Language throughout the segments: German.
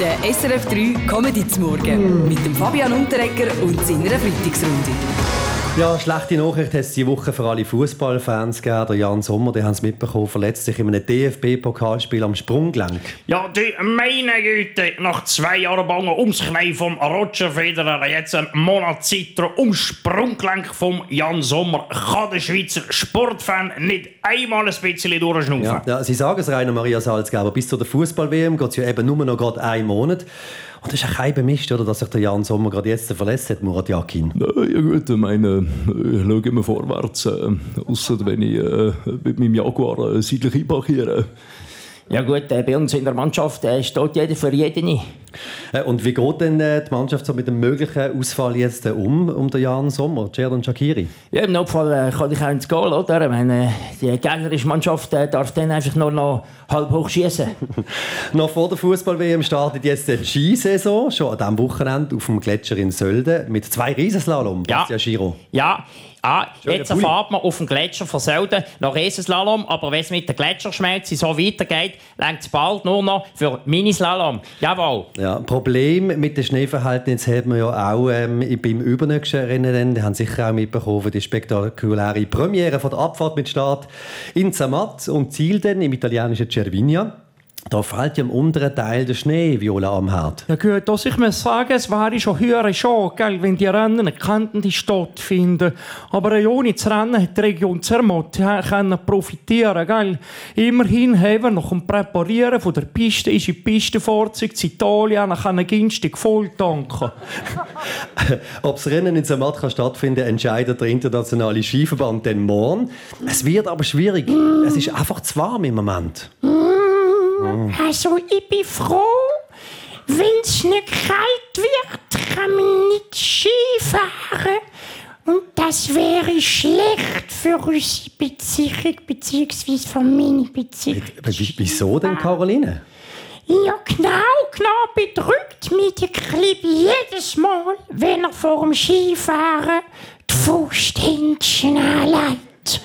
Der SRF 3 Comedy zum Morgen mit dem Fabian Unterreger und seiner Freitagsrunde. Ja, schlechte Nachricht hat es diese Woche für alle Fußballfans gegeben. Der Jan Sommer, die haben es mitbekommen, verletzt sich in einem DFB-Pokalspiel am Sprunggelenk. Ja, die meine Güte, nach zwei Jahren Bangen ums Knie vom Roger Federer, jetzt ein Monat Zitter ums Sprunggelenk vom Jan Sommer. Kann der Schweizer Sportfan nicht einmal ein bisschen durchschnaufen? Ja, ja, Sie sagen es, Rainer Maria Salzgeber, bis zu der Fußball-WM geht es ja eben nur noch gerade einen Monat. Und das ist kein Bemist, oder, dass sich der Jan Sommer gerade jetzt verletzt hat, Murat Yakin. Ja gut, ich meine, ich schaue immer vorwärts, äh, außer wenn ich äh, mit meinem Jaguar äh, seitlich einparkiere. Ja gut, äh, bei uns in der Mannschaft äh, steht jeder für jeden. Äh, Und wie geht denn äh, die Mannschaft so mit dem möglichen Ausfall jetzt äh, um, um den Jan Sommer, Jadon Shakiri? Ja, Im Notfall kann ich auch ins Goal, oder? Ich meine, die gegnerische Mannschaft darf dann einfach nur noch halb hoch schießen. Noch vor der Fußball-WM startet jetzt die Skisaison, schon an diesem Wochenende auf dem Gletscher in Sölden, mit zwei Riesenslalom, Ja. Bastian Giro. Ja, ah, jetzt Pui. fährt man auf dem Gletscher von Selden nach Riesenslalom, aber wenn es mit der Gletscherschmelze so weitergeht, längt es bald nur noch für Minislalom. Jawohl. Ja, Problem mit den Schneeverhältnissen hat man ja auch ähm, beim übernächsten Rennen. Dann. Die haben sicher auch mitbekommen, die spektakuläre Premiere von der Abfahrt mit Start in Zermatt und Ziel dann im italienischen Cervinia. Da fällt ja im unteren Teil der Schnee, Viola am Herd. Ja gut, dass ich muss sagen, es wäre schon höher schon, gell, wenn die Rennen könnten die stattfinden. Aber ohne das Rennen hat die Region Zermatt können profitieren, gell. Immerhin haben wir nach dem Präparieren von der Piste ist in Pistenfahrzeug zu Italien noch können günstig voll tanken. Ob das Rennen in Zermatt kann stattfinden entscheidet der internationale Skiverband dann morgen. Es wird aber schwierig. Es ist einfach zu warm im Moment. Also, ich bin froh, wenn es nicht kalt wird, kann man nicht Ski fahren. Und das wäre schlecht für unsere Beziehung, beziehungsweise für meine Beziehung. Wieso denn, Caroline? Ja, genau, genau bedrückt mich der Clip jedes Mal, wenn er vor dem Skifahren die Fußhändchen anlegt.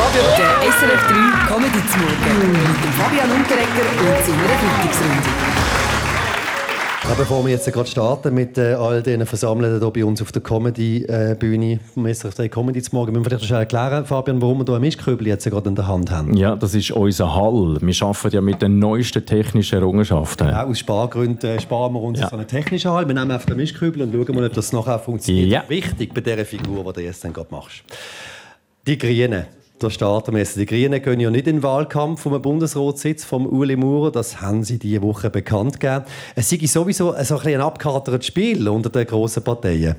Der SRF 3 Comedy zum Morgen mit dem Fabian Unterreger und seiner Freitagsrunde. Ja, bevor wir jetzt gerade starten mit äh, all den Versammelten hier bei uns auf der Comedy-Bühne vom SRF 3 Comedy zum Morgen, müssen wir vielleicht schnell erklären, Fabian, warum wir hier einen Mischköbel jetzt gerade in der Hand haben. Ja, das ist unser Hall. Wir arbeiten ja mit den neuesten technischen Errungenschaften. Auch aus Spargründen äh, sparen wir uns Ja. so einen technischen Halt. Wir nehmen einfach den Mischköbel und schauen mal, ob das nachher funktioniert. Ja. Wichtig bei dieser Figur, die du jetzt dann gerade machst. Die Grünen. Wir jetzt. Die Grünen gehen ja nicht in den Wahlkampf um einen Bundesratssitz vom Uli Maurer. Das haben sie diese Woche bekannt gegeben. Es sei sowieso so ein, ein abgekartetes Spiel unter den grossen Parteien.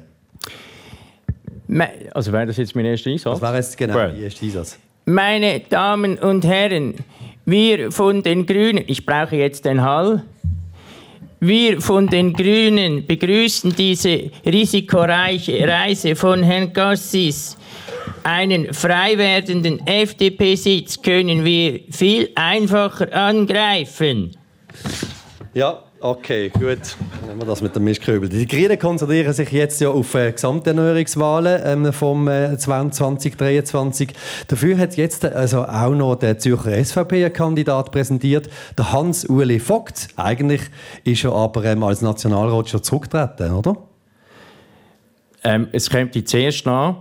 Also wäre das jetzt mein erster Einsatz? Das wäre jetzt genau Well. die erste Einsatz. Meine Damen und Herren, wir von den Grünen, ich brauche jetzt den Hall. Wir von den Grünen begrüßen diese risikoreiche Reise von Herrn Gassis. Einen frei werdenden FDP-Sitz können wir viel einfacher angreifen. Ja, okay, gut. Nehmen wir das mit dem Mischköbel. Die Grünen konzentrieren sich jetzt ja auf äh, Gesamterneuerungswahlen ähm, vom äh, 2023. Dafür hat jetzt also auch noch der Zürcher SVP-Kandidat präsentiert, der Hans-Uli Vogt. Eigentlich ist er aber ähm, als Nationalrat schon zurückgetreten, oder? Ähm, es kommt die zuerst an.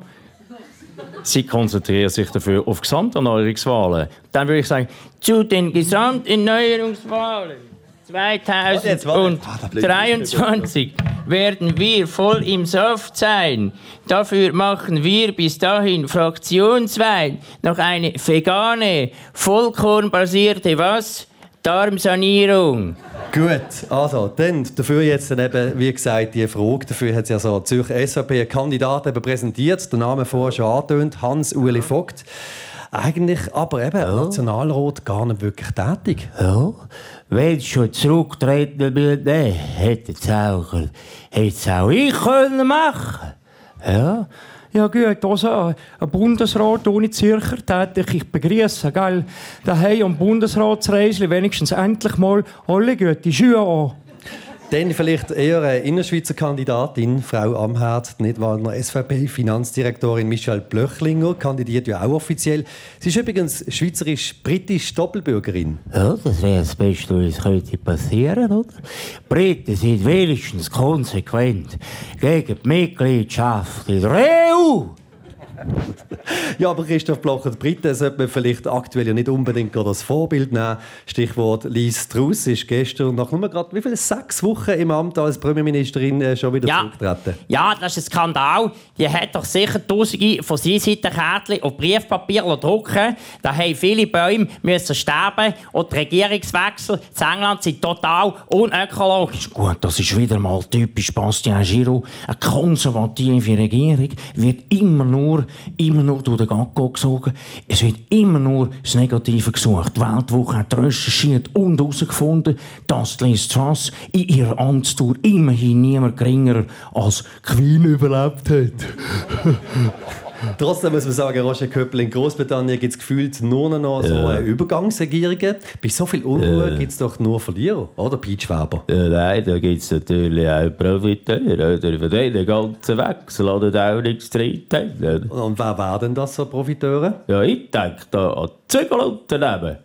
Sie konzentrieren sich dafür auf Gesamterneuerungswahlen. Dann würde ich sagen, zu den Gesamterneuerungswahlen jetzt, warte. Ah, da bleibt 2023 werden wir voll im Saft sein. Dafür machen wir bis dahin fraktionsweit noch eine vegane, vollkornbasierte was? Darmsanierung. Gut, also dann dafür jetzt dann eben, wie gesagt, die Frage. Dafür hat es ja so Zürcher SVP einen Kandidaten eben präsentiert, der Name vorher schon angetönt, Hans-Uli Vogt. Eigentlich aber eben Nationalrat gar nicht wirklich tätig. Ja, wenn es schon zurücktreten würde, hätte es auch, hätt's auch ich können machen Ja, Ja gut, also ein Bundesrat ohne Zürcher täte ich begrüßen, gell. Daheim am Bundesratsreisli wenigstens endlich mal alle gute Schuhe an. Dann vielleicht eher eine Innerschweizer Kandidatin, Frau Amherd, die Nidwaldner SVP-Finanzdirektorin Michelle Blöchlinger, kandidiert ja auch offiziell. Sie ist übrigens schweizerisch-britisch Doppelbürgerin. Ja, das wäre das Beste, was könnte passieren, oder? Briten sind wenigstens konsequent gegen die Mitgliedschaft in der EU. Ja, aber Christoph Blocher, die Briten sollte man vielleicht aktuell ja nicht unbedingt gerade als Vorbild nehmen. Stichwort Liz Truss ist gestern nach nur gerade wie viele sechs Wochen im Amt als Premierministerin äh, schon wieder Ja. zurückgetreten. Ja, das ist ein Skandal. Die hat doch sicher tausende von Seitenkärtchen auf Briefpapier drucken Da haben viele Bäume müssen sterben und die Regierungswechsel in England sind total unökologisch. Gut, das ist wieder mal typisch Bastien Giraud. Eine konservative Regierung wird immer nur, immer nur durch den Gacko gesogen. Es wird immer nur das Negative gesucht. Die Weltwoche hat recherchiert und herausgefunden, dass Liz Truss in ihrer Amtstour immerhin niemand geringer als Queen überlebt hat. Trotzdem muss man sagen, Roger Köppel, in Großbritannien gibt es gefühlt nur noch so äh, Übergangsregierungen. Bei so viel Unruhe gibt es doch nur Verlierer, oder Pete Schwaber? Ja, nein, da gibt es natürlich auch Profiteure. Oder? Von diesen ganzen Wechsel oder auch nichts drin. Und wer wären denn das so Profiteure? Ja, ich denke da an Zügelunternehmen.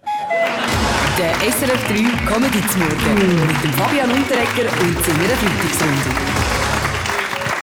Der SRF 3 Comedy zum Morgen mit dem Fabian Unterrecker und seiner Freitagsrunde.